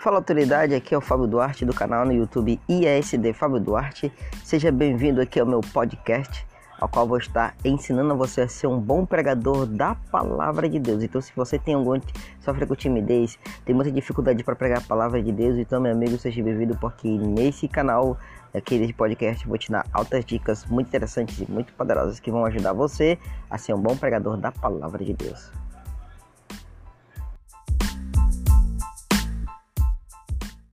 Fala autoridade, aqui é o Fábio Duarte do canal no YouTube ISD Fábio Duarte. Seja bem-vindo aqui ao meu podcast, ao qual vou estar ensinando você a ser um bom pregador da palavra de Deus. Então, se você tem algum sofre com timidez, tem muita dificuldade para pregar a palavra de Deus, então meu amigo, seja bem-vindo porque nesse canal aqui desse podcast vou te dar altas dicas muito interessantes e muito poderosas que vão ajudar você a ser um bom pregador da palavra de Deus.